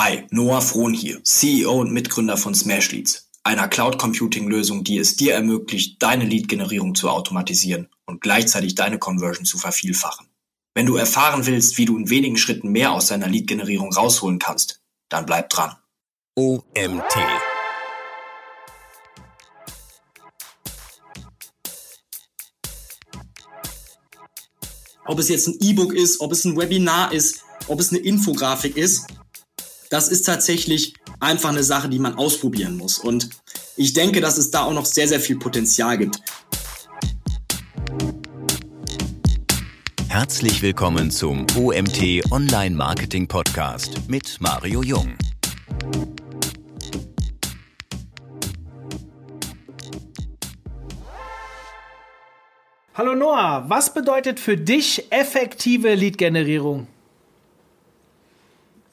Hi, Noah Frohn hier, CEO und Mitgründer von Smashleads, einer Cloud-Computing-Lösung, die es dir ermöglicht, deine Lead-Generierung zu automatisisen und gleichzeitig deine Conversion zu vervielfachen. Wenn du erfahren willst, wie du in wenigen Schritten mehr aus deiner Lead-Generierung rausholen kannst, dann bleib dran. OMT. Ob es jetzt ein E-Book ist, ob es ein Webinar ist, ob es eine Infografik ist, das ist tatsächlich einfach eine Sache, die man ausprobieren muss. Und ich denke, dass es da auch noch sehr, sehr viel Potenzial gibt. Herzlich willkommen zum OMT Online Marketing Podcast mit Mario Jung. Hallo Noah, was bedeutet für dich effektive Lead-Generierung?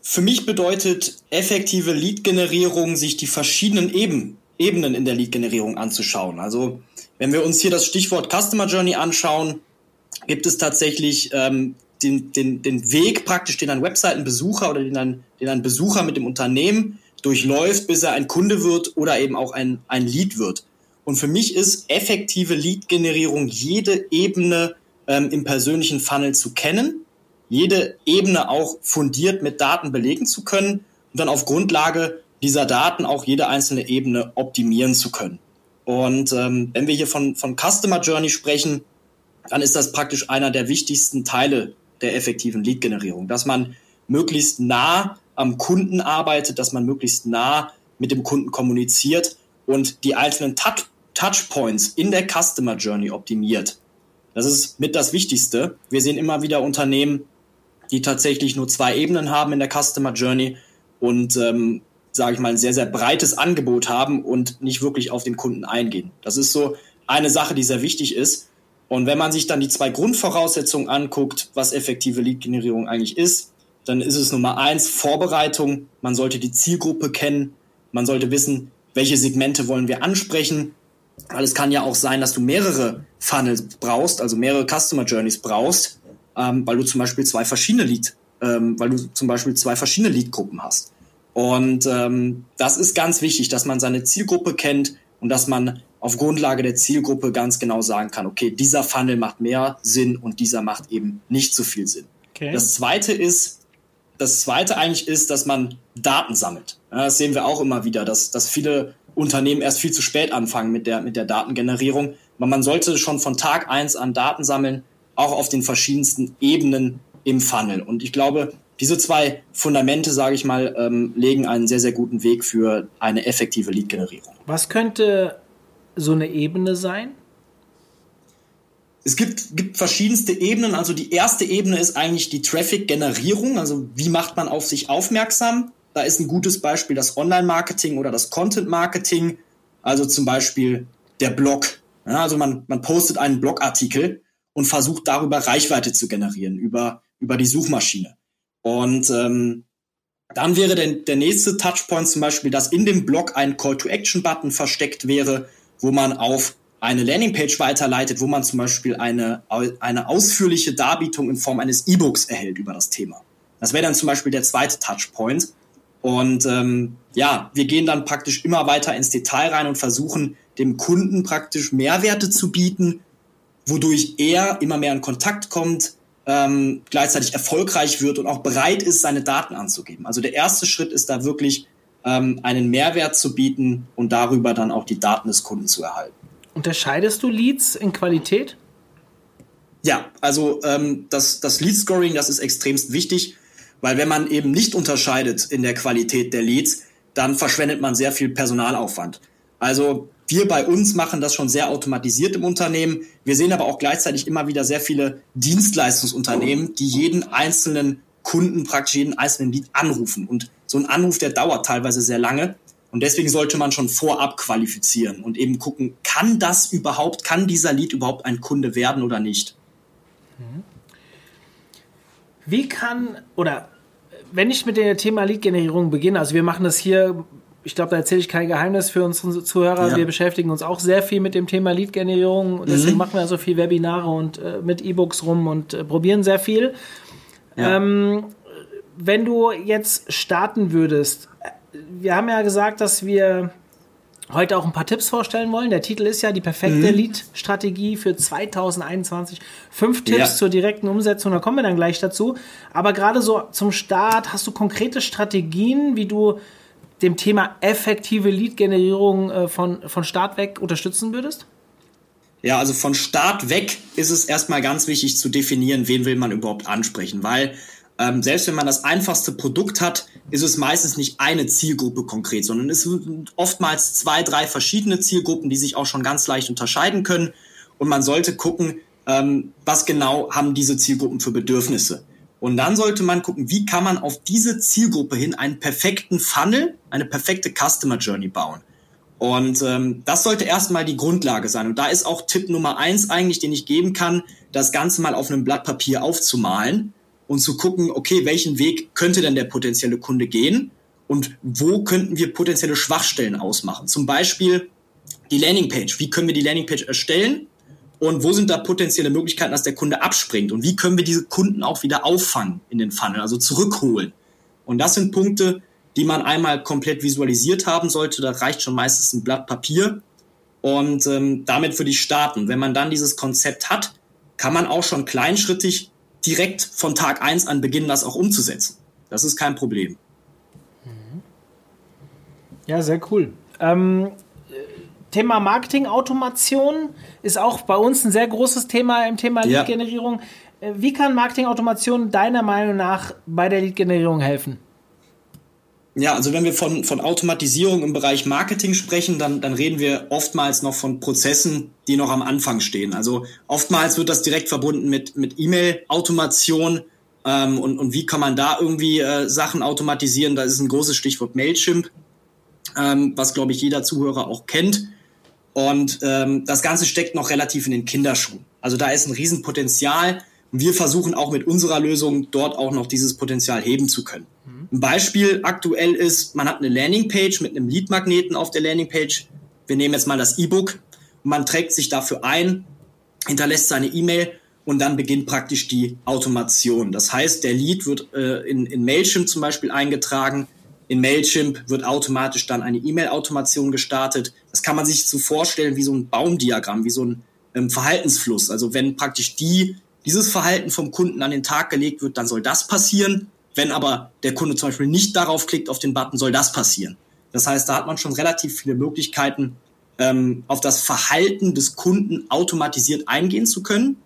Für mich bedeutet effektive Lead-Generierung, sich die verschiedenen Eben, Ebenen in der Lead-Generierung anzuschauen. Also wenn wir uns hier das Stichwort Customer Journey anschauen, gibt es tatsächlich ähm, den, den, den Weg praktisch, den ein Webseitenbesucher oder den ein, den ein Besucher mit dem Unternehmen durchläuft, bis er ein Kunde wird oder eben auch ein, ein Lead wird. Und für mich ist effektive Lead-Generierung jede Ebene ähm, im persönlichen Funnel zu kennen jede Ebene auch fundiert mit Daten belegen zu können und dann auf Grundlage dieser Daten auch jede einzelne Ebene optimieren zu können. Und ähm, wenn wir hier von, von Customer Journey sprechen, dann ist das praktisch einer der wichtigsten Teile der effektiven Lead-Generierung, dass man möglichst nah am Kunden arbeitet, dass man möglichst nah mit dem Kunden kommuniziert und die einzelnen Touchpoints in der Customer Journey optimiert. Das ist mit das Wichtigste. Wir sehen immer wieder Unternehmen, die tatsächlich nur zwei Ebenen haben in der Customer Journey und ähm, sage ich mal, ein sehr, sehr breites Angebot haben und nicht wirklich auf den Kunden eingehen. Das ist so eine Sache, die sehr wichtig ist. Und wenn man sich dann die zwei Grundvoraussetzungen anguckt, was effektive Lead-Generierung eigentlich ist, dann ist es Nummer eins Vorbereitung. Man sollte die Zielgruppe kennen. Man sollte wissen, welche Segmente wollen wir ansprechen. Weil es kann ja auch sein, dass du mehrere Funnels brauchst, also mehrere Customer Journeys brauchst ähm, weil du zum Beispiel zwei verschiedene Lied, ähm, weil du zum Beispiel zwei verschiedene Liedgruppen hast. Und ähm, das ist ganz wichtig, dass man seine Zielgruppe kennt und dass man auf Grundlage der Zielgruppe ganz genau sagen kann, okay, dieser Funnel macht mehr Sinn und dieser macht eben nicht so viel Sinn. Okay. Das zweite ist, das zweite eigentlich ist, dass man Daten sammelt. Ja, das sehen wir auch immer wieder, dass, dass viele Unternehmen erst viel zu spät anfangen mit der, mit der Datengenerierung. Aber man sollte schon von Tag eins an Daten sammeln, auch auf den verschiedensten Ebenen im Funnel. Und ich glaube, diese zwei Fundamente, sage ich mal, ähm, legen einen sehr, sehr guten Weg für eine effektive Lead-Generierung. Was könnte so eine Ebene sein? Es gibt, gibt verschiedenste Ebenen. Also die erste Ebene ist eigentlich die Traffic-Generierung. Also wie macht man auf sich aufmerksam? Da ist ein gutes Beispiel das Online-Marketing oder das Content-Marketing. Also zum Beispiel der Blog. Ja, also man, man postet einen Blogartikel und versucht darüber Reichweite zu generieren, über, über die Suchmaschine. Und ähm, dann wäre der, der nächste Touchpoint zum Beispiel, dass in dem Blog ein Call-to-Action-Button versteckt wäre, wo man auf eine Landingpage weiterleitet, wo man zum Beispiel eine, eine ausführliche Darbietung in Form eines E-Books erhält über das Thema. Das wäre dann zum Beispiel der zweite Touchpoint. Und ähm, ja, wir gehen dann praktisch immer weiter ins Detail rein und versuchen dem Kunden praktisch Mehrwerte zu bieten, wodurch er immer mehr in Kontakt kommt, ähm, gleichzeitig erfolgreich wird und auch bereit ist, seine Daten anzugeben. Also der erste Schritt ist da wirklich, ähm, einen Mehrwert zu bieten und darüber dann auch die Daten des Kunden zu erhalten. Unterscheidest du Leads in Qualität? Ja, also ähm, das, das Lead-Scoring, das ist extremst wichtig, weil wenn man eben nicht unterscheidet in der Qualität der Leads, dann verschwendet man sehr viel Personalaufwand. Also wir bei uns machen das schon sehr automatisiert im Unternehmen. Wir sehen aber auch gleichzeitig immer wieder sehr viele Dienstleistungsunternehmen, die jeden einzelnen Kunden, praktisch jeden einzelnen Lied anrufen. Und so ein Anruf, der dauert teilweise sehr lange. Und deswegen sollte man schon vorab qualifizieren und eben gucken, kann das überhaupt, kann dieser Lied überhaupt ein Kunde werden oder nicht? Wie kann, oder wenn ich mit dem Thema Lead-Generierung beginne, also wir machen das hier ich glaube, da erzähle ich kein Geheimnis für unsere Zuhörer. Ja. Wir beschäftigen uns auch sehr viel mit dem Thema Lead-Generierung. Deswegen mhm. machen wir so viel Webinare und äh, mit E-Books rum und äh, probieren sehr viel. Ja. Ähm, wenn du jetzt starten würdest, wir haben ja gesagt, dass wir heute auch ein paar Tipps vorstellen wollen. Der Titel ist ja die perfekte mhm. Lead-Strategie für 2021. Fünf Tipps ja. zur direkten Umsetzung, da kommen wir dann gleich dazu. Aber gerade so zum Start, hast du konkrete Strategien, wie du dem Thema effektive Lead-Generierung äh, von, von Start weg unterstützen würdest? Ja, also von Start weg ist es erstmal ganz wichtig zu definieren, wen will man überhaupt ansprechen, weil ähm, selbst wenn man das einfachste Produkt hat, ist es meistens nicht eine Zielgruppe konkret, sondern es sind oftmals zwei, drei verschiedene Zielgruppen, die sich auch schon ganz leicht unterscheiden können. Und man sollte gucken, ähm, was genau haben diese Zielgruppen für Bedürfnisse. Und dann sollte man gucken, wie kann man auf diese Zielgruppe hin einen perfekten Funnel, eine perfekte Customer Journey bauen. Und ähm, das sollte erstmal die Grundlage sein. Und da ist auch Tipp Nummer eins eigentlich, den ich geben kann, das Ganze mal auf einem Blatt Papier aufzumalen und zu gucken, okay, welchen Weg könnte denn der potenzielle Kunde gehen und wo könnten wir potenzielle Schwachstellen ausmachen. Zum Beispiel die Landingpage. Wie können wir die Landingpage erstellen und wo sind da potenzielle Möglichkeiten, dass der Kunde abspringt und wie können wir diese Kunden auch wieder auffangen in den Funnel, also zurückholen. Und das sind Punkte, die man einmal komplett visualisiert haben sollte. Da reicht schon meistens ein Blatt Papier und ähm, damit würde ich starten. Wenn man dann dieses Konzept hat, kann man auch schon kleinschrittig direkt von Tag eins an beginnen, das auch umzusetzen. Das ist kein Problem. Ja, sehr cool. Ähm, Thema Marketing-Automation ist auch bei uns ein sehr großes Thema im Thema Lead-Generierung. Ja. Äh, wie kann Marketing-Automation deiner Meinung nach bei der Lead-Generierung helfen? Ja, also wenn wir von, von Automatisierung im Bereich Marketing sprechen, dann, dann reden wir oftmals noch von Prozessen, die noch am Anfang stehen. Also oftmals wird das direkt verbunden mit, mit E-Mail-Automation ähm, und, und wie kann man da irgendwie äh, Sachen automatisieren. Da ist ein großes Stichwort Mailchimp, ähm, was, glaube ich, jeder Zuhörer auch kennt. Und ähm, das Ganze steckt noch relativ in den Kinderschuhen. Also da ist ein Riesenpotenzial. Und wir versuchen auch mit unserer Lösung dort auch noch dieses Potenzial heben zu können. Ein Beispiel aktuell ist, man hat eine Landingpage mit einem Leadmagneten auf der Landingpage. Wir nehmen jetzt mal das E-Book man trägt sich dafür ein, hinterlässt seine E-Mail und dann beginnt praktisch die Automation. Das heißt, der Lead wird äh, in, in Mailchimp zum Beispiel eingetragen. In Mailchimp wird automatisch dann eine E-Mail-Automation gestartet. Das kann man sich so vorstellen wie so ein Baumdiagramm, wie so ein ähm, Verhaltensfluss. Also wenn praktisch die, dieses Verhalten vom Kunden an den Tag gelegt wird, dann soll das passieren. Wenn aber der Kunde zum Beispiel nicht darauf klickt, auf den Button, soll das passieren. Das heißt, da hat man schon relativ viele Möglichkeiten, ähm, auf das Verhalten des Kunden automatisiert eingehen zu können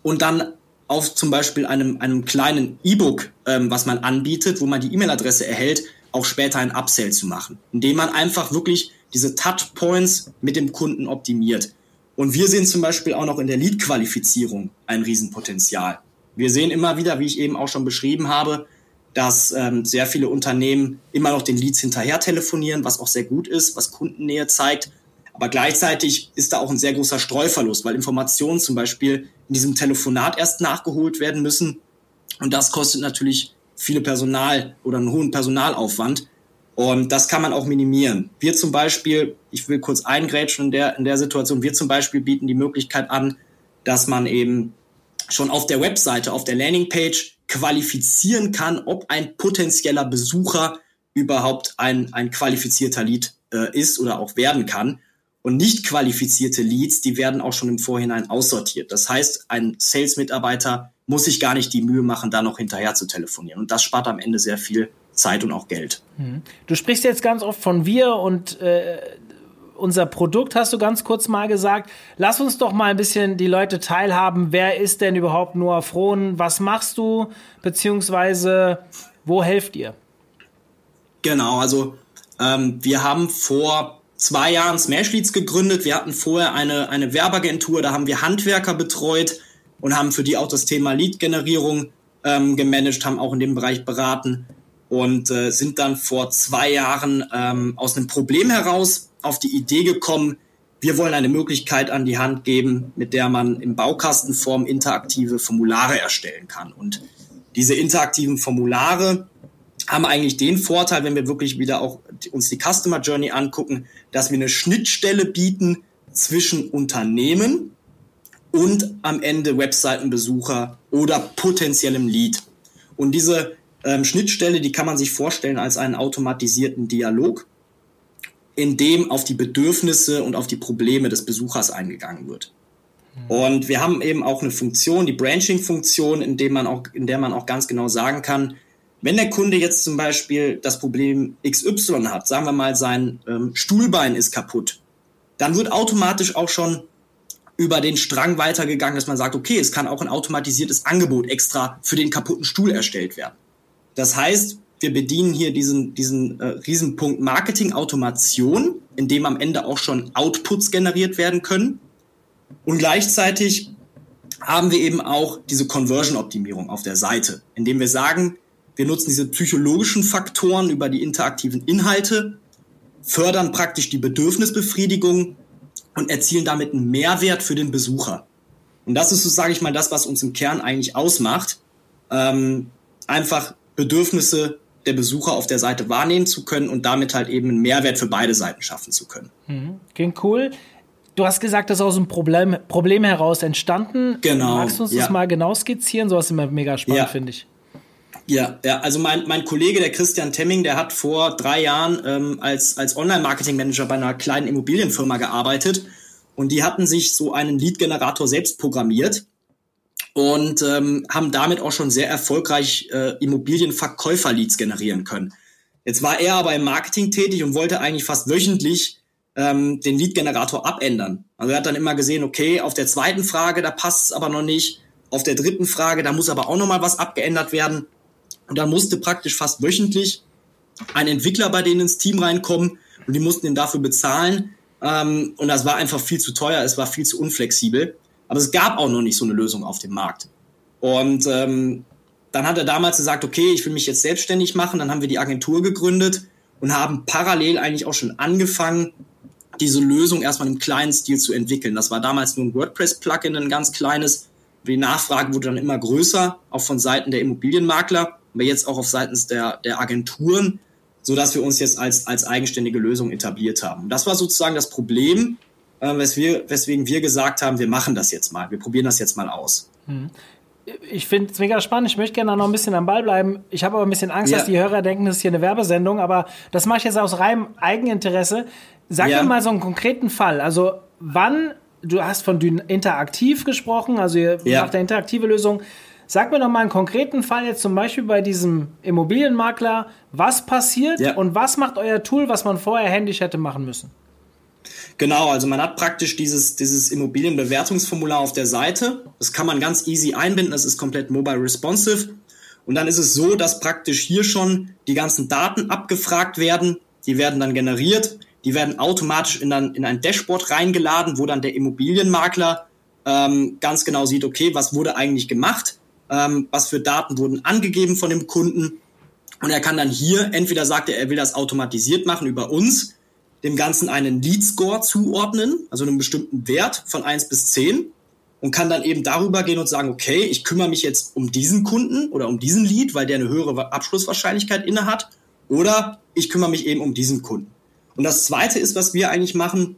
und dann auf zum Beispiel einem, einem kleinen E-Book, ähm, was man anbietet, wo man die E-Mail-Adresse erhält, auch später ein Upsell zu machen, indem man einfach wirklich diese Touchpoints mit dem Kunden optimiert. Und wir sehen zum Beispiel auch noch in der Lead-Qualifizierung ein Riesenpotenzial. Wir sehen immer wieder, wie ich eben auch schon beschrieben habe, dass ähm, sehr viele Unternehmen immer noch den Leads hinterher telefonieren, was auch sehr gut ist, was Kundennähe zeigt. Aber gleichzeitig ist da auch ein sehr großer Streuverlust, weil Informationen zum Beispiel in diesem Telefonat erst nachgeholt werden müssen. Und das kostet natürlich viele Personal oder einen hohen Personalaufwand. Und das kann man auch minimieren. Wir zum Beispiel, ich will kurz eingrätschen in der, in der Situation, wir zum Beispiel bieten die Möglichkeit an, dass man eben schon auf der Webseite, auf der Landingpage qualifizieren kann, ob ein potenzieller Besucher überhaupt ein, ein qualifizierter Lead äh, ist oder auch werden kann. Und nicht qualifizierte Leads, die werden auch schon im Vorhinein aussortiert. Das heißt, ein Sales-Mitarbeiter muss sich gar nicht die Mühe machen, da noch hinterher zu telefonieren. Und das spart am Ende sehr viel Zeit und auch Geld. Mhm. Du sprichst jetzt ganz oft von wir und äh, unser Produkt hast du ganz kurz mal gesagt. Lass uns doch mal ein bisschen die Leute teilhaben. Wer ist denn überhaupt Noah Frohn? Was machst du? Beziehungsweise, wo helft ihr? Genau, also ähm, wir haben vor zwei Jahren Smashleads gegründet. Wir hatten vorher eine, eine Werbeagentur, da haben wir Handwerker betreut und haben für die auch das Thema Lead-Generierung ähm, gemanagt, haben auch in dem Bereich beraten und äh, sind dann vor zwei Jahren ähm, aus einem Problem heraus auf die Idee gekommen, wir wollen eine Möglichkeit an die Hand geben, mit der man in Baukastenform interaktive Formulare erstellen kann. Und diese interaktiven Formulare haben eigentlich den Vorteil, wenn wir wirklich wieder auch uns die Customer Journey angucken, dass wir eine Schnittstelle bieten zwischen Unternehmen und am Ende Webseitenbesucher oder potenziellem Lead. Und diese ähm, Schnittstelle, die kann man sich vorstellen als einen automatisierten Dialog, in dem auf die Bedürfnisse und auf die Probleme des Besuchers eingegangen wird. Und wir haben eben auch eine Funktion, die Branching-Funktion, in, dem man auch, in der man auch ganz genau sagen kann, wenn der Kunde jetzt zum Beispiel das Problem XY hat, sagen wir mal, sein ähm, Stuhlbein ist kaputt, dann wird automatisch auch schon über den Strang weitergegangen, dass man sagt, okay, es kann auch ein automatisiertes Angebot extra für den kaputten Stuhl erstellt werden. Das heißt, wir bedienen hier diesen, diesen äh, Riesenpunkt Marketing-Automation, in dem am Ende auch schon Outputs generiert werden können. Und gleichzeitig haben wir eben auch diese Conversion-Optimierung auf der Seite, indem wir sagen, wir nutzen diese psychologischen Faktoren über die interaktiven Inhalte, fördern praktisch die Bedürfnisbefriedigung und erzielen damit einen Mehrwert für den Besucher. Und das ist so, sage ich mal, das, was uns im Kern eigentlich ausmacht. Ähm, einfach Bedürfnisse der Besucher auf der Seite wahrnehmen zu können und damit halt eben einen Mehrwert für beide Seiten schaffen zu können. Mhm. Klingt cool. Du hast gesagt, das ist aus einem Problem, Problem heraus entstanden. Genau. Magst du uns ja. das mal genau skizzieren? So ist immer mega spannend, ja. finde ich. Ja, ja, also mein, mein Kollege, der Christian Temming, der hat vor drei Jahren ähm, als, als Online-Marketing-Manager bei einer kleinen Immobilienfirma gearbeitet und die hatten sich so einen Lead-Generator selbst programmiert und ähm, haben damit auch schon sehr erfolgreich äh, Immobilienverkäufer-Leads generieren können. Jetzt war er aber im Marketing tätig und wollte eigentlich fast wöchentlich ähm, den Lead-Generator abändern. Also er hat dann immer gesehen, okay, auf der zweiten Frage, da passt es aber noch nicht. Auf der dritten Frage, da muss aber auch noch mal was abgeändert werden. Und dann musste praktisch fast wöchentlich ein Entwickler bei denen ins Team reinkommen und die mussten ihn dafür bezahlen. Ähm, und das war einfach viel zu teuer, es war viel zu unflexibel. Aber es gab auch noch nicht so eine Lösung auf dem Markt. Und ähm, dann hat er damals gesagt, okay, ich will mich jetzt selbstständig machen. Dann haben wir die Agentur gegründet und haben parallel eigentlich auch schon angefangen, diese Lösung erstmal im kleinen Stil zu entwickeln. Das war damals nur ein WordPress-Plugin, ein ganz kleines. Die Nachfrage wurde dann immer größer, auch von Seiten der Immobilienmakler, aber jetzt auch auf seitens der, der Agenturen, so dass wir uns jetzt als, als eigenständige Lösung etabliert haben. Das war sozusagen das Problem, äh, weswegen wir gesagt haben, wir machen das jetzt mal, wir probieren das jetzt mal aus. Hm. Ich finde es mega spannend. Ich möchte gerne noch ein bisschen am Ball bleiben. Ich habe aber ein bisschen Angst, ja. dass die Hörer denken, das ist hier eine Werbesendung, aber das mache ich jetzt aus reinem Eigeninteresse. Sag ja. mir mal so einen konkreten Fall. Also, wann, du hast von interaktiv gesprochen, also ihr ja. macht eine interaktive Lösung. Sag mir doch mal einen konkreten Fall jetzt zum Beispiel bei diesem Immobilienmakler. Was passiert ja. und was macht euer Tool, was man vorher händisch hätte machen müssen? Genau, also man hat praktisch dieses, dieses Immobilienbewertungsformular auf der Seite. Das kann man ganz easy einbinden, das ist komplett mobile responsive. Und dann ist es so, dass praktisch hier schon die ganzen Daten abgefragt werden. Die werden dann generiert. Die werden automatisch in ein, in ein Dashboard reingeladen, wo dann der Immobilienmakler ähm, ganz genau sieht, okay, was wurde eigentlich gemacht, ähm, was für Daten wurden angegeben von dem Kunden. Und er kann dann hier, entweder sagt er, er will das automatisiert machen über uns, dem Ganzen einen Lead Score zuordnen, also einen bestimmten Wert von eins bis zehn und kann dann eben darüber gehen und sagen, okay, ich kümmere mich jetzt um diesen Kunden oder um diesen Lead, weil der eine höhere Abschlusswahrscheinlichkeit inne hat, oder ich kümmere mich eben um diesen Kunden. Und das zweite ist, was wir eigentlich machen,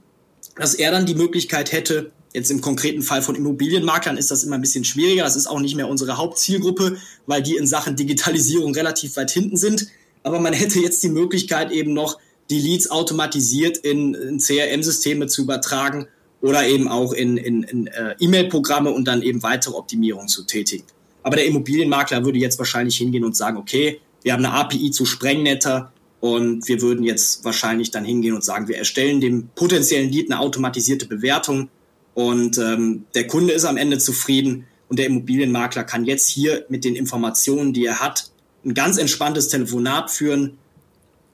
dass er dann die Möglichkeit hätte, jetzt im konkreten Fall von Immobilienmaklern ist das immer ein bisschen schwieriger, das ist auch nicht mehr unsere Hauptzielgruppe, weil die in Sachen Digitalisierung relativ weit hinten sind, aber man hätte jetzt die Möglichkeit eben noch die Leads automatisiert in, in CRM-Systeme zu übertragen oder eben auch in, in, in äh, E-Mail-Programme und dann eben weitere Optimierungen zu tätigen. Aber der Immobilienmakler würde jetzt wahrscheinlich hingehen und sagen, okay, wir haben eine API zu Sprengnetter und wir würden jetzt wahrscheinlich dann hingehen und sagen, wir erstellen dem potenziellen Lead eine automatisierte Bewertung und ähm, der Kunde ist am Ende zufrieden und der Immobilienmakler kann jetzt hier mit den Informationen, die er hat, ein ganz entspanntes Telefonat führen,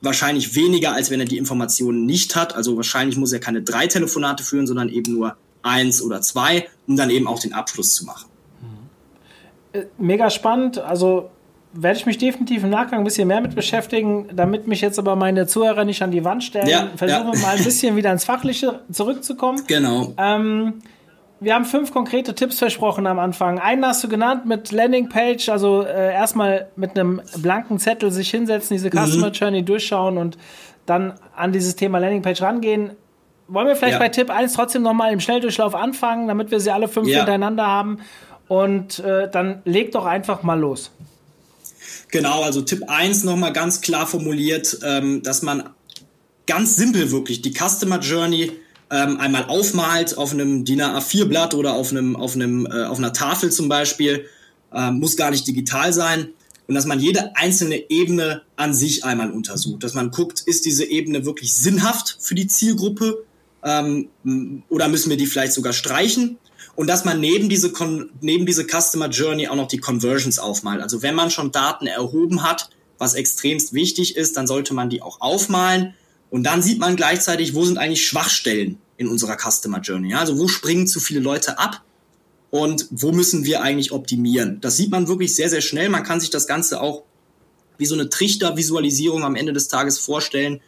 wahrscheinlich weniger, als wenn er die Informationen nicht hat. Also wahrscheinlich muss er keine drei Telefonate führen, sondern eben nur eins oder zwei, um dann eben auch den Abschluss zu machen. Äh, mega spannend. Also werde ich mich definitiv im Nachgang ein bisschen mehr mit beschäftigen, damit mich jetzt aber meine Zuhörer nicht an die Wand stellen. Ja, Versuchen ja. mal ein bisschen wieder ins Fachliche zurückzukommen. Genau. Ähm, wir haben fünf konkrete Tipps versprochen am Anfang. Einen hast du genannt mit Landingpage, also äh, erstmal mit einem blanken Zettel sich hinsetzen, diese Customer mhm. Journey durchschauen und dann an dieses Thema Landingpage rangehen. Wollen wir vielleicht ja. bei Tipp 1 trotzdem nochmal im Schnelldurchlauf anfangen, damit wir sie alle fünf ja. hintereinander haben? Und äh, dann leg doch einfach mal los. Genau, also Tipp 1 nochmal ganz klar formuliert, ähm, dass man ganz simpel wirklich die Customer Journey ähm, einmal aufmalt auf einem DIN A4-Blatt oder auf, einem, auf, einem, äh, auf einer Tafel zum Beispiel, ähm, muss gar nicht digital sein. Und dass man jede einzelne Ebene an sich einmal untersucht. Dass man guckt, ist diese Ebene wirklich sinnhaft für die Zielgruppe ähm, oder müssen wir die vielleicht sogar streichen? Und dass man neben diese, neben diese Customer Journey auch noch die Conversions aufmalt. Also wenn man schon Daten erhoben hat, was extremst wichtig ist, dann sollte man die auch aufmalen und dann sieht man gleichzeitig, wo sind eigentlich Schwachstellen in unserer Customer Journey. Ja? Also wo springen zu viele Leute ab und wo müssen wir eigentlich optimieren. Das sieht man wirklich sehr, sehr schnell. Man kann sich das Ganze auch wie so eine Trichtervisualisierung am Ende des Tages vorstellen.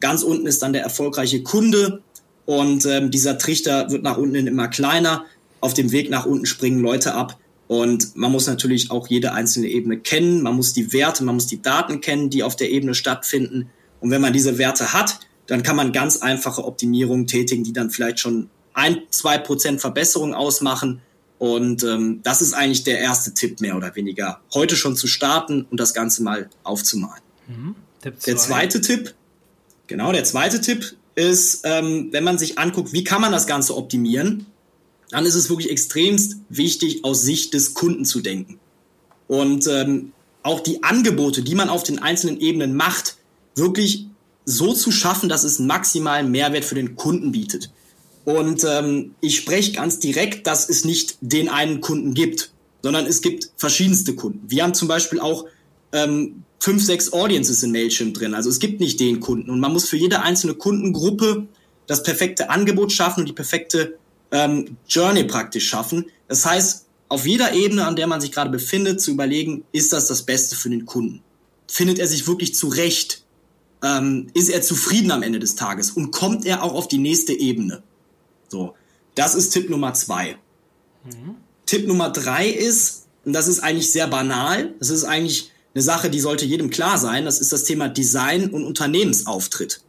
Ganz unten ist dann der erfolgreiche Kunde und ähm, dieser Trichter wird nach unten immer kleiner. Auf dem Weg nach unten springen Leute ab und man muss natürlich auch jede einzelne Ebene kennen. Man muss die Werte, man muss die Daten kennen, die auf der Ebene stattfinden. Und wenn man diese Werte hat, dann kann man ganz einfache Optimierungen tätigen, die dann vielleicht schon ein, zwei Prozent Verbesserung ausmachen. Und ähm, das ist eigentlich der erste Tipp mehr oder weniger. Heute schon zu starten und das Ganze mal aufzumalen. Mhm. Der zweite Tipp, genau, der zweite Tipp ist, ähm, wenn man sich anguckt, wie kann man das Ganze optimieren, dann ist es wirklich extremst wichtig, aus Sicht des Kunden zu denken. Und ähm, auch die Angebote, die man auf den einzelnen Ebenen macht, wirklich so zu schaffen, dass es maximalen Mehrwert für den Kunden bietet. Und ähm, ich spreche ganz direkt, dass es nicht den einen Kunden gibt, sondern es gibt verschiedenste Kunden. Wir haben zum Beispiel auch ähm, fünf, sechs Audiences in Mailchimp drin. Also es gibt nicht den Kunden. Und man muss für jede einzelne Kundengruppe das perfekte Angebot schaffen und die perfekte ähm, Journey praktisch schaffen. Das heißt, auf jeder Ebene, an der man sich gerade befindet, zu überlegen, ist das das Beste für den Kunden? Findet er sich wirklich zurecht ähm, ist er zufrieden am Ende des Tages und kommt er auch auf die nächste Ebene. So, das ist Tipp Nummer zwei. Mhm. Tipp Nummer drei ist, und das ist eigentlich sehr banal, das ist eigentlich eine Sache, die sollte jedem klar sein, das ist das Thema Design und Unternehmensauftritt.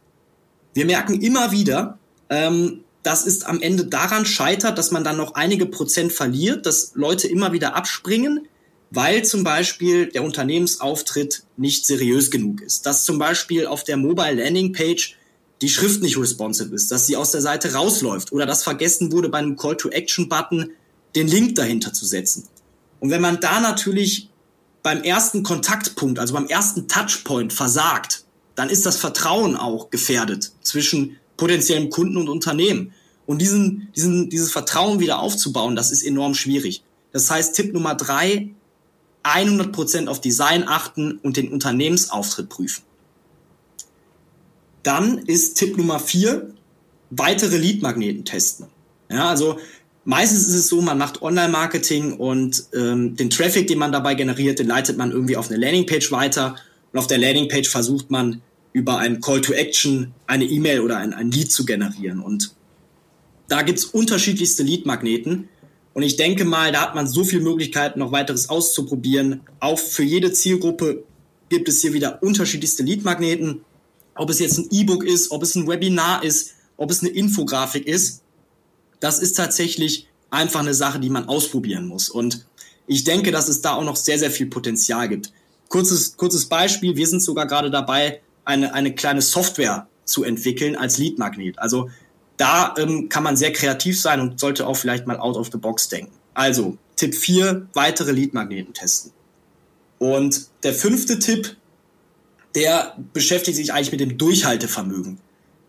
Wir merken immer wieder, ähm, dass es am Ende daran scheitert, dass man dann noch einige Prozent verliert, dass Leute immer wieder abspringen, weil zum Beispiel der Unternehmensauftritt nicht seriös genug ist. Dass zum Beispiel auf der Mobile Landing Page die Schrift nicht responsive ist, dass sie aus der Seite rausläuft oder dass vergessen wurde, bei einem Call-to-Action-Button den Link dahinter zu setzen. Und wenn man da natürlich beim ersten Kontaktpunkt, also beim ersten Touchpoint versagt, dann ist das Vertrauen auch gefährdet zwischen potenziellen Kunden und Unternehmen. Und diesen, diesen, dieses Vertrauen wieder aufzubauen, das ist enorm schwierig. Das heißt, Tipp Nummer drei, 100% auf Design achten und den Unternehmensauftritt prüfen. Dann ist Tipp Nummer vier, weitere Lead-Magneten testen. Ja, also meistens ist es so, man macht Online-Marketing und ähm, den Traffic, den man dabei generiert, den leitet man irgendwie auf eine Landingpage weiter und auf der Landingpage versucht man über einen Call to Action eine E-Mail oder ein, ein Lead zu generieren. Und da gibt's unterschiedlichste Lead-Magneten. Und ich denke mal, da hat man so viele Möglichkeiten, noch weiteres auszuprobieren. Auch für jede Zielgruppe gibt es hier wieder unterschiedlichste Leadmagneten. Ob es jetzt ein E-Book ist, ob es ein Webinar ist, ob es eine Infografik ist. Das ist tatsächlich einfach eine Sache, die man ausprobieren muss. Und ich denke, dass es da auch noch sehr, sehr viel Potenzial gibt. Kurzes, kurzes Beispiel. Wir sind sogar gerade dabei, eine, eine kleine Software zu entwickeln als Leadmagnet. Also da ähm, kann man sehr kreativ sein und sollte auch vielleicht mal out of the box denken. Also, Tipp 4, weitere Leadmagneten testen. Und der fünfte Tipp, der beschäftigt sich eigentlich mit dem Durchhaltevermögen.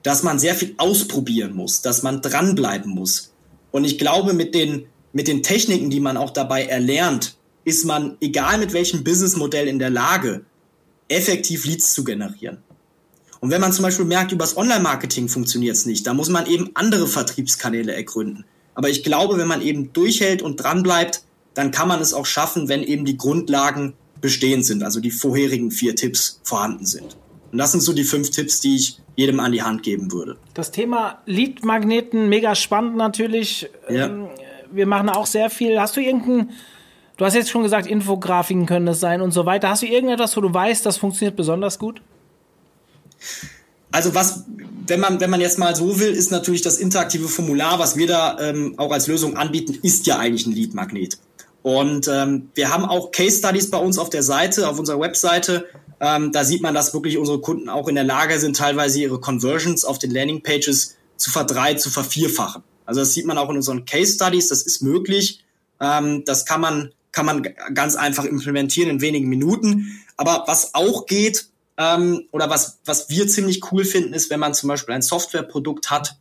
Dass man sehr viel ausprobieren muss, dass man dranbleiben muss. Und ich glaube, mit den, mit den Techniken, die man auch dabei erlernt, ist man, egal mit welchem Businessmodell, in der Lage, effektiv Leads zu generieren. Und wenn man zum Beispiel merkt, übers Online-Marketing funktioniert es nicht, da muss man eben andere Vertriebskanäle ergründen. Aber ich glaube, wenn man eben durchhält und dranbleibt, dann kann man es auch schaffen, wenn eben die Grundlagen bestehend sind, also die vorherigen vier Tipps vorhanden sind. Und das sind so die fünf Tipps, die ich jedem an die Hand geben würde. Das Thema Lead-Magneten, mega spannend natürlich. Ja. Ähm, wir machen auch sehr viel. Hast du irgendeinen, du hast jetzt schon gesagt, Infografiken können das sein und so weiter. Hast du irgendetwas, wo du weißt, das funktioniert besonders gut? Also was, wenn man, wenn man jetzt mal so will, ist natürlich das interaktive Formular, was wir da ähm, auch als Lösung anbieten, ist ja eigentlich ein Lead-Magnet. Und ähm, wir haben auch Case Studies bei uns auf der Seite, auf unserer Webseite. Ähm, da sieht man, dass wirklich unsere Kunden auch in der Lage sind, teilweise ihre Conversions auf den Landing Pages zu verdrei, zu vervierfachen. Also das sieht man auch in unseren Case Studies, das ist möglich. Ähm, das kann man, kann man ganz einfach implementieren in wenigen Minuten. Aber was auch geht, ähm, oder was, was wir ziemlich cool finden, ist, wenn man zum Beispiel ein Softwareprodukt hat,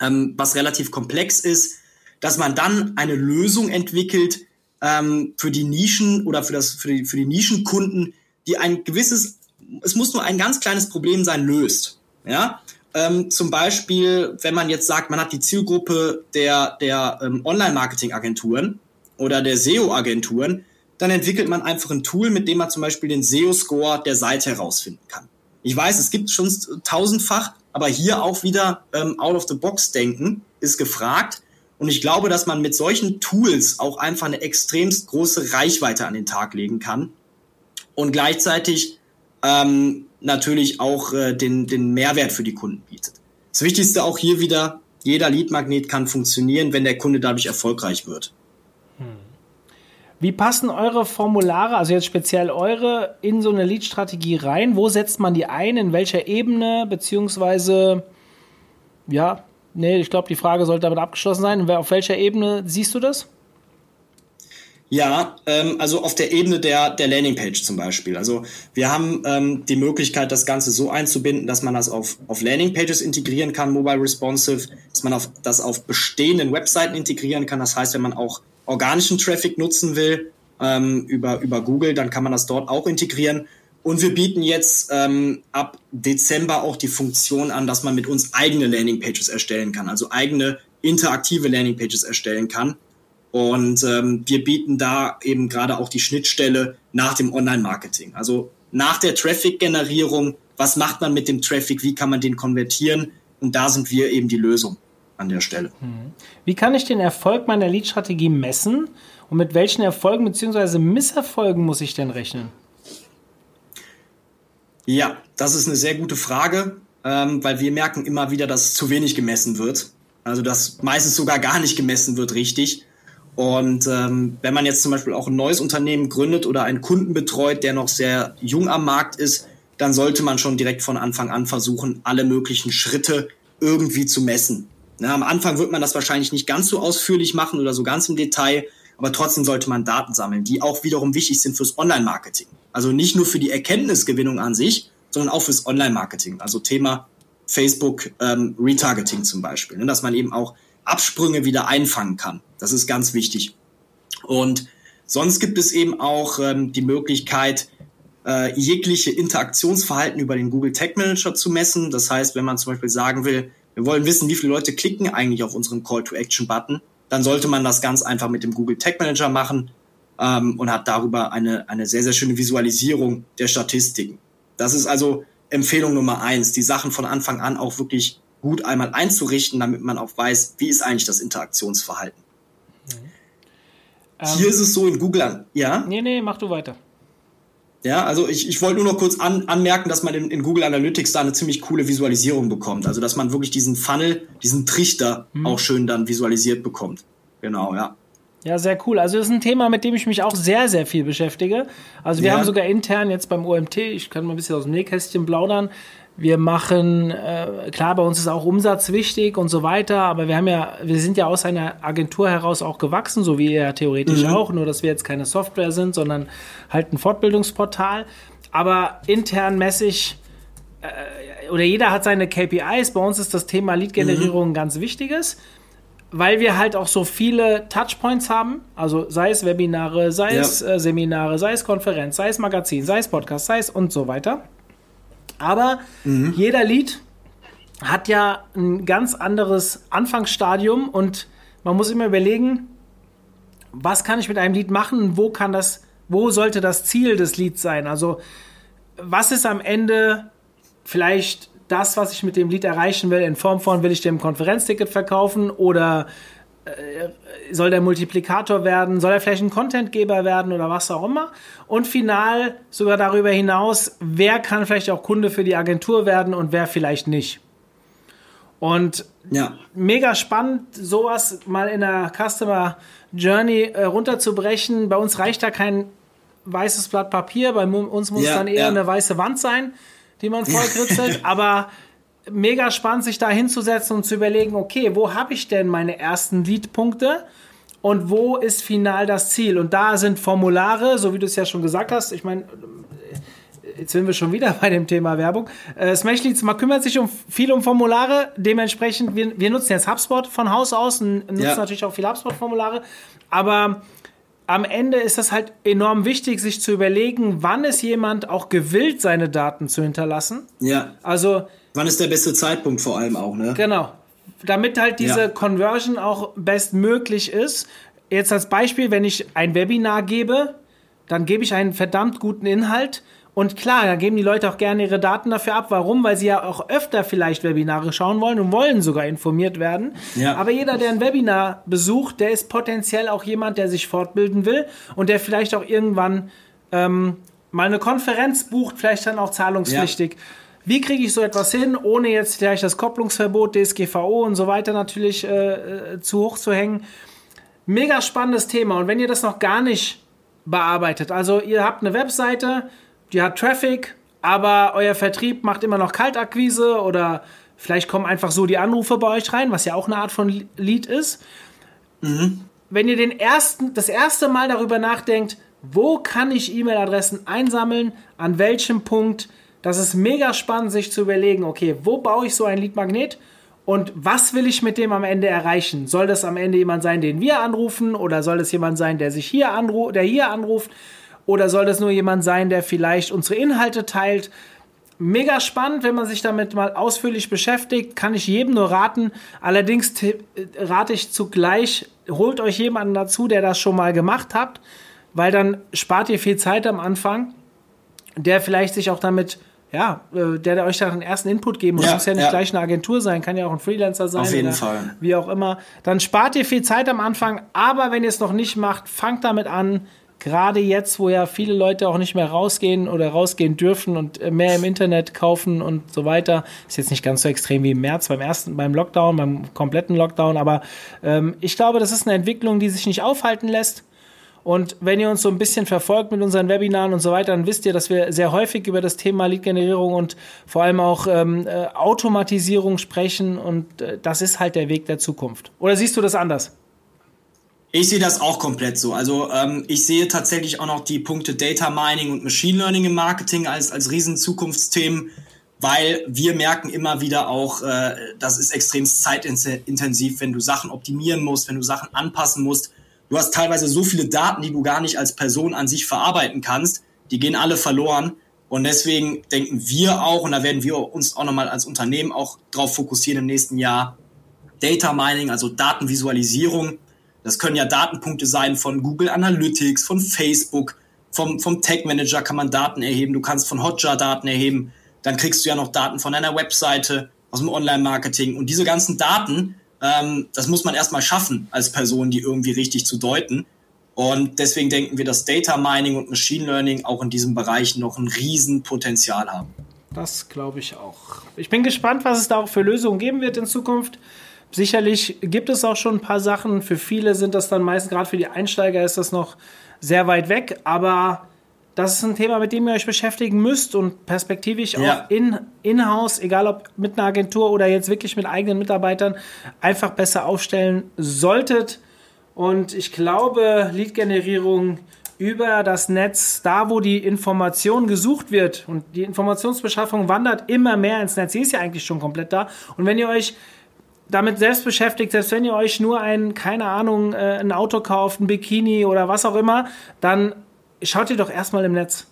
ähm, was relativ komplex ist, dass man dann eine Lösung entwickelt ähm, für die Nischen oder für, das, für, die, für die Nischenkunden, die ein gewisses, es muss nur ein ganz kleines Problem sein, löst. Ja, ähm, zum Beispiel, wenn man jetzt sagt, man hat die Zielgruppe der, der ähm, Online-Marketing-Agenturen oder der SEO-Agenturen, dann entwickelt man einfach ein Tool, mit dem man zum Beispiel den SEO-Score der Seite herausfinden kann. Ich weiß, es gibt schon tausendfach, aber hier auch wieder ähm, out of the box denken ist gefragt. Und ich glaube, dass man mit solchen Tools auch einfach eine extremst große Reichweite an den Tag legen kann und gleichzeitig ähm, natürlich auch äh, den, den Mehrwert für die Kunden bietet. Das Wichtigste auch hier wieder, jeder Leadmagnet kann funktionieren, wenn der Kunde dadurch erfolgreich wird. Wie passen eure Formulare, also jetzt speziell eure, in so eine Lead-Strategie rein? Wo setzt man die ein? In welcher Ebene? Beziehungsweise, ja, nee, ich glaube, die Frage sollte damit abgeschlossen sein. Auf welcher Ebene siehst du das? Ja, ähm, also auf der Ebene der, der Landingpage zum Beispiel. Also wir haben ähm, die Möglichkeit, das Ganze so einzubinden, dass man das auf, auf Landingpages integrieren kann, mobile responsive, dass man auf, das auf bestehenden Webseiten integrieren kann. Das heißt, wenn man auch organischen Traffic nutzen will ähm, über, über Google, dann kann man das dort auch integrieren. Und wir bieten jetzt ähm, ab Dezember auch die Funktion an, dass man mit uns eigene Landingpages erstellen kann, also eigene interaktive Landingpages erstellen kann und ähm, wir bieten da eben gerade auch die Schnittstelle nach dem Online-Marketing. Also nach der Traffic-Generierung, was macht man mit dem Traffic, wie kann man den konvertieren? Und da sind wir eben die Lösung an der Stelle. Mhm. Wie kann ich den Erfolg meiner Lead-Strategie messen? Und mit welchen Erfolgen bzw. Misserfolgen muss ich denn rechnen? Ja, das ist eine sehr gute Frage, ähm, weil wir merken immer wieder, dass zu wenig gemessen wird. Also dass meistens sogar gar nicht gemessen wird richtig. Und ähm, wenn man jetzt zum Beispiel auch ein neues Unternehmen gründet oder einen Kunden betreut, der noch sehr jung am Markt ist, dann sollte man schon direkt von Anfang an versuchen, alle möglichen Schritte irgendwie zu messen. Na, am Anfang wird man das wahrscheinlich nicht ganz so ausführlich machen oder so ganz im Detail, aber trotzdem sollte man Daten sammeln, die auch wiederum wichtig sind fürs Online-Marketing. Also nicht nur für die Erkenntnisgewinnung an sich, sondern auch fürs Online-Marketing. Also Thema Facebook ähm, Retargeting zum Beispiel, ne, dass man eben auch Absprünge wieder einfangen kann. Das ist ganz wichtig. Und sonst gibt es eben auch ähm, die Möglichkeit, äh, jegliche Interaktionsverhalten über den Google Tag Manager zu messen. Das heißt, wenn man zum Beispiel sagen will, wir wollen wissen, wie viele Leute klicken eigentlich auf unseren Call to Action Button, dann sollte man das ganz einfach mit dem Google Tag Manager machen ähm, und hat darüber eine, eine sehr, sehr schöne Visualisierung der Statistiken. Das ist also Empfehlung Nummer eins, die Sachen von Anfang an auch wirklich gut einmal einzurichten, damit man auch weiß, wie ist eigentlich das Interaktionsverhalten. Mhm. Hier ähm, ist es so in Google. Ja? Nee, nee, mach du weiter. Ja, also ich, ich wollte nur noch kurz an, anmerken, dass man in, in, Google Analytics da eine ziemlich coole Visualisierung bekommt. Also dass man wirklich diesen Funnel, diesen Trichter mhm. auch schön dann visualisiert bekommt. Genau, ja. Ja, sehr cool. Also das ist ein Thema, mit dem ich mich auch sehr, sehr viel beschäftige. Also wir ja. haben sogar intern jetzt beim OMT, ich kann mal ein bisschen aus dem Nähkästchen plaudern, wir machen, äh, klar, bei uns ist auch Umsatz wichtig und so weiter, aber wir haben ja, wir sind ja aus einer Agentur heraus auch gewachsen, so wie ihr ja theoretisch mhm. auch, nur dass wir jetzt keine Software sind, sondern halt ein Fortbildungsportal. Aber intern mäßig, äh, oder jeder hat seine KPIs, bei uns ist das Thema Lead-Generierung mhm. ganz wichtiges, weil wir halt auch so viele Touchpoints haben, also sei es Webinare, sei ja. es äh, Seminare, sei es Konferenz, sei es Magazin, sei es Podcast, sei es und so weiter aber mhm. jeder Lied hat ja ein ganz anderes Anfangsstadium und man muss immer überlegen, was kann ich mit einem Lied machen und wo kann das, wo sollte das Ziel des Lieds sein? Also, was ist am Ende vielleicht das, was ich mit dem Lied erreichen will, in Form von, will ich dem Konferenzticket verkaufen oder soll der Multiplikator werden, soll er vielleicht ein Contentgeber werden oder was auch immer. Und final sogar darüber hinaus, wer kann vielleicht auch Kunde für die Agentur werden und wer vielleicht nicht. Und ja. mega spannend, sowas mal in der Customer Journey äh, runterzubrechen. Bei uns reicht da kein weißes Blatt Papier, bei uns muss ja, es dann eher ja. eine weiße Wand sein, die man vollkritzelt. Aber mega spannend, sich da hinzusetzen und zu überlegen, okay, wo habe ich denn meine ersten Lead-Punkte? Und wo ist final das Ziel? Und da sind Formulare, so wie du es ja schon gesagt hast. Ich meine, jetzt sind wir schon wieder bei dem Thema Werbung. Äh, Smashleads kümmert sich um, viel um Formulare. Dementsprechend, wir, wir nutzen jetzt HubSpot von Haus aus und nutzen ja. natürlich auch viel HubSpot-Formulare. Aber am Ende ist das halt enorm wichtig, sich zu überlegen, wann ist jemand auch gewillt, seine Daten zu hinterlassen. Ja. Also. Wann ist der beste Zeitpunkt vor allem auch, ne? Genau. Damit halt diese ja. Conversion auch bestmöglich ist. Jetzt als Beispiel, wenn ich ein Webinar gebe, dann gebe ich einen verdammt guten Inhalt und klar, da geben die Leute auch gerne ihre Daten dafür ab. Warum? Weil sie ja auch öfter vielleicht Webinare schauen wollen und wollen sogar informiert werden. Ja. Aber jeder, der ein Webinar besucht, der ist potenziell auch jemand, der sich fortbilden will und der vielleicht auch irgendwann ähm, mal eine Konferenz bucht, vielleicht dann auch zahlungspflichtig. Ja. Wie kriege ich so etwas hin, ohne jetzt vielleicht das Kopplungsverbot, DSGVO und so weiter natürlich äh, äh, zu hoch zu hängen? Mega spannendes Thema. Und wenn ihr das noch gar nicht bearbeitet, also ihr habt eine Webseite, die hat Traffic, aber euer Vertrieb macht immer noch Kaltakquise oder vielleicht kommen einfach so die Anrufe bei euch rein, was ja auch eine Art von Lead ist. Mhm. Wenn ihr den ersten, das erste Mal darüber nachdenkt, wo kann ich E-Mail-Adressen einsammeln, an welchem Punkt, das ist mega spannend, sich zu überlegen, okay, wo baue ich so ein Lead-Magnet und was will ich mit dem am Ende erreichen? Soll das am Ende jemand sein, den wir anrufen oder soll das jemand sein, der sich hier anruft, der hier anruft? Oder soll das nur jemand sein, der vielleicht unsere Inhalte teilt? Mega spannend, wenn man sich damit mal ausführlich beschäftigt, kann ich jedem nur raten. Allerdings rate ich zugleich, holt euch jemanden dazu, der das schon mal gemacht hat, weil dann spart ihr viel Zeit am Anfang, der vielleicht sich auch damit ja, äh, der, der euch da einen ersten Input geben muss. Ja, muss ja nicht ja. gleich eine Agentur sein, kann ja auch ein Freelancer sein. Auf jeden Fall. Wie auch immer. Dann spart ihr viel Zeit am Anfang, aber wenn ihr es noch nicht macht, fangt damit an, gerade jetzt, wo ja viele Leute auch nicht mehr rausgehen oder rausgehen dürfen und äh, mehr im Internet kaufen und so weiter, ist jetzt nicht ganz so extrem wie im März beim ersten, beim Lockdown, beim kompletten Lockdown, aber ähm, ich glaube, das ist eine Entwicklung, die sich nicht aufhalten lässt. Und wenn ihr uns so ein bisschen verfolgt mit unseren Webinaren und so weiter, dann wisst ihr, dass wir sehr häufig über das Thema Lead-Generierung und vor allem auch ähm, äh, Automatisierung sprechen. Und äh, das ist halt der Weg der Zukunft. Oder siehst du das anders? Ich sehe das auch komplett so. Also ähm, ich sehe tatsächlich auch noch die Punkte Data Mining und Machine Learning im Marketing als, als riesen Zukunftsthemen, weil wir merken immer wieder auch, äh, das ist extrem zeitintensiv, wenn du Sachen optimieren musst, wenn du Sachen anpassen musst. Du hast teilweise so viele Daten, die du gar nicht als Person an sich verarbeiten kannst. Die gehen alle verloren. Und deswegen denken wir auch, und da werden wir uns auch nochmal als Unternehmen auch drauf fokussieren im nächsten Jahr, Data Mining, also Datenvisualisierung, das können ja Datenpunkte sein von Google Analytics, von Facebook, vom, vom Tag Manager kann man Daten erheben, du kannst von Hotjar Daten erheben, dann kriegst du ja noch Daten von deiner Webseite, aus dem Online-Marketing. Und diese ganzen Daten, ähm, das muss man erstmal schaffen, als Person, die irgendwie richtig zu deuten. Und deswegen denken wir, dass Data Mining und Machine Learning auch in diesem Bereich noch ein Riesenpotenzial haben. Das glaube ich auch. Ich bin gespannt, was es da auch für Lösungen geben wird in Zukunft. Sicherlich gibt es auch schon ein paar Sachen. Für viele sind das dann meistens, gerade für die Einsteiger ist das noch sehr weit weg. Aber das ist ein Thema, mit dem ihr euch beschäftigen müsst und perspektivisch ja. auch in, in-house, egal ob mit einer Agentur oder jetzt wirklich mit eigenen Mitarbeitern, einfach besser aufstellen solltet. Und ich glaube, Lead-Generierung über das Netz, da wo die Information gesucht wird und die Informationsbeschaffung wandert immer mehr ins Netz. Sie ist ja eigentlich schon komplett da. Und wenn ihr euch damit selbst beschäftigt, selbst wenn ihr euch nur ein, keine Ahnung, äh, ein Auto kauft, ein Bikini oder was auch immer, dann schaut ihr doch erstmal im Netz.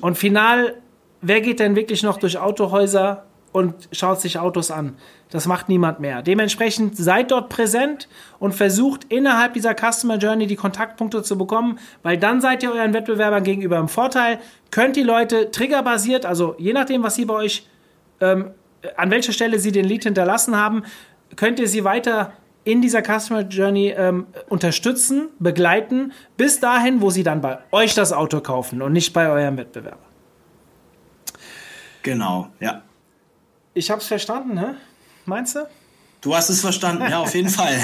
Und final, wer geht denn wirklich noch durch Autohäuser und schaut sich Autos an? Das macht niemand mehr. Dementsprechend seid dort präsent und versucht innerhalb dieser Customer Journey die Kontaktpunkte zu bekommen, weil dann seid ihr euren Wettbewerbern gegenüber im Vorteil. Könnt die Leute triggerbasiert, also je nachdem, was sie bei euch ähm, an welcher Stelle sie den Lead hinterlassen haben, könnt ihr sie weiter in dieser Customer Journey ähm, unterstützen, begleiten, bis dahin, wo sie dann bei euch das Auto kaufen und nicht bei eurem Wettbewerber. Genau, ja. Ich habe es verstanden, ne? meinst du? Du hast es verstanden, ja, auf jeden Fall.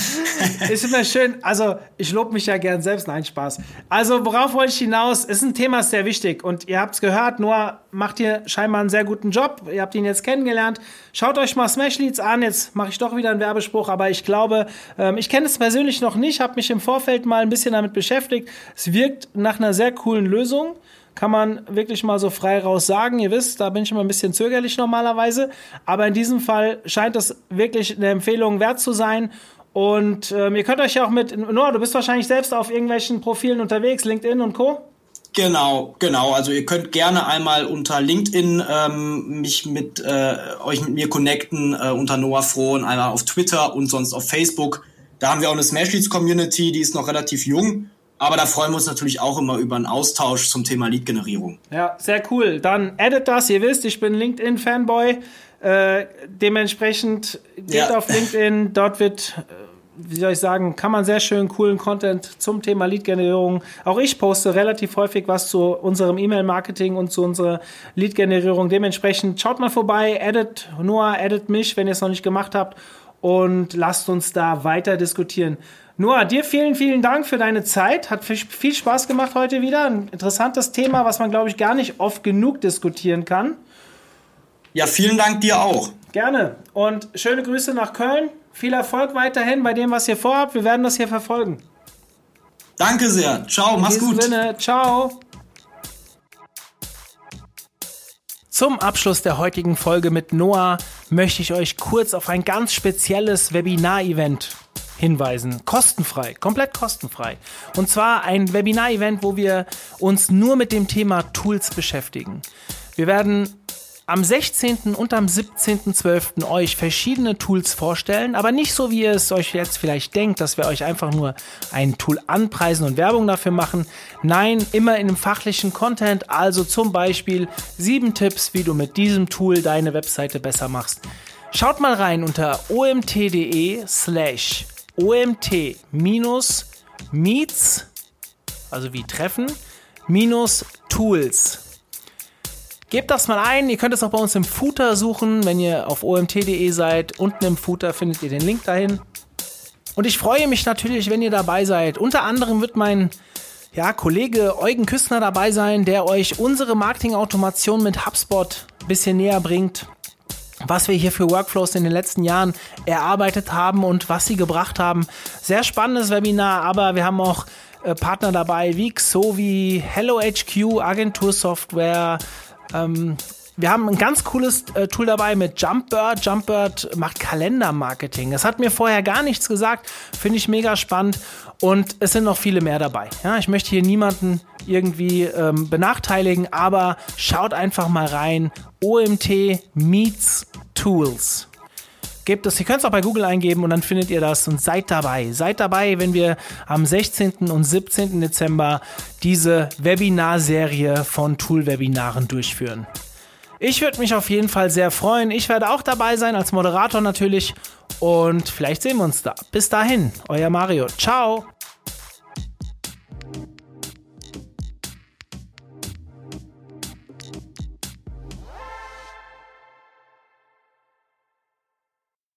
ist immer schön, also ich lobe mich ja gern selbst, nein, Spaß. Also worauf wollte ich hinaus? Ist ein Thema sehr wichtig und ihr habt es gehört, Noah macht hier scheinbar einen sehr guten Job. Ihr habt ihn jetzt kennengelernt. Schaut euch mal Smash Leads an, jetzt mache ich doch wieder einen Werbespruch, aber ich glaube, ähm, ich kenne es persönlich noch nicht, habe mich im Vorfeld mal ein bisschen damit beschäftigt. Es wirkt nach einer sehr coolen Lösung kann man wirklich mal so frei raus sagen. Ihr wisst, da bin ich immer ein bisschen zögerlich normalerweise. Aber in diesem Fall scheint das wirklich eine Empfehlung wert zu sein. Und ähm, ihr könnt euch ja auch mit, Noah, du bist wahrscheinlich selbst auf irgendwelchen Profilen unterwegs, LinkedIn und Co. Genau, genau. Also ihr könnt gerne einmal unter LinkedIn ähm, mich mit äh, euch mit mir connecten äh, unter Noah Frohn, einmal auf Twitter und sonst auf Facebook. Da haben wir auch eine Smash Leads Community, die ist noch relativ jung aber da freuen wir uns natürlich auch immer über einen Austausch zum Thema Lead-Generierung. Ja, sehr cool. Dann edit das. Ihr wisst, ich bin LinkedIn-Fanboy. Äh, dementsprechend geht ja. auf LinkedIn. Dort wird, äh, wie soll ich sagen, kann man sehr schön coolen Content zum Thema Lead-Generierung. Auch ich poste relativ häufig was zu unserem E-Mail-Marketing und zu unserer Lead-Generierung. Dementsprechend schaut mal vorbei, edit Noah, edit mich, wenn ihr es noch nicht gemacht habt. Und lasst uns da weiter diskutieren. Noah, dir vielen, vielen Dank für deine Zeit. Hat viel Spaß gemacht heute wieder. Ein interessantes Thema, was man, glaube ich, gar nicht oft genug diskutieren kann. Ja, vielen Dank dir auch. Gerne. Und schöne Grüße nach Köln. Viel Erfolg weiterhin bei dem, was ihr vorhabt. Wir werden das hier verfolgen. Danke sehr. Ciao, In mach's gut. Sinne, ciao. Zum Abschluss der heutigen Folge mit Noah möchte ich euch kurz auf ein ganz spezielles Webinar-Event hinweisen. Kostenfrei, komplett kostenfrei. Und zwar ein Webinar-Event, wo wir uns nur mit dem Thema Tools beschäftigen. Wir werden am 16. und am 17.12. euch verschiedene Tools vorstellen, aber nicht so, wie ihr es euch jetzt vielleicht denkt, dass wir euch einfach nur ein Tool anpreisen und Werbung dafür machen. Nein, immer in einem fachlichen Content, also zum Beispiel sieben Tipps, wie du mit diesem Tool deine Webseite besser machst. Schaut mal rein unter omt.de slash omt minus meets, also wie treffen, minus tools. Gebt das mal ein. Ihr könnt es auch bei uns im Footer suchen. Wenn ihr auf omt.de seid, unten im Footer findet ihr den Link dahin. Und ich freue mich natürlich, wenn ihr dabei seid. Unter anderem wird mein ja, Kollege Eugen Küstner dabei sein, der euch unsere Marketing-Automation mit HubSpot ein bisschen näher bringt was wir hier für Workflows in den letzten Jahren erarbeitet haben und was sie gebracht haben. Sehr spannendes Webinar, aber wir haben auch äh, Partner dabei wie Xovi, HelloHQ, Agentursoftware. Ähm, wir haben ein ganz cooles äh, Tool dabei mit Jumpbird. Jumpbird macht Kalendermarketing. Das hat mir vorher gar nichts gesagt. Finde ich mega spannend. Und es sind noch viele mehr dabei. Ja, ich möchte hier niemanden irgendwie ähm, benachteiligen, aber schaut einfach mal rein. OMT Meets Tools. Gebt es, ihr könnt es auch bei Google eingeben und dann findet ihr das und seid dabei. Seid dabei, wenn wir am 16. und 17. Dezember diese Webinarserie von Tool-Webinaren durchführen. Ich würde mich auf jeden Fall sehr freuen. Ich werde auch dabei sein, als Moderator natürlich. Und vielleicht sehen wir uns da. Bis dahin, euer Mario. Ciao.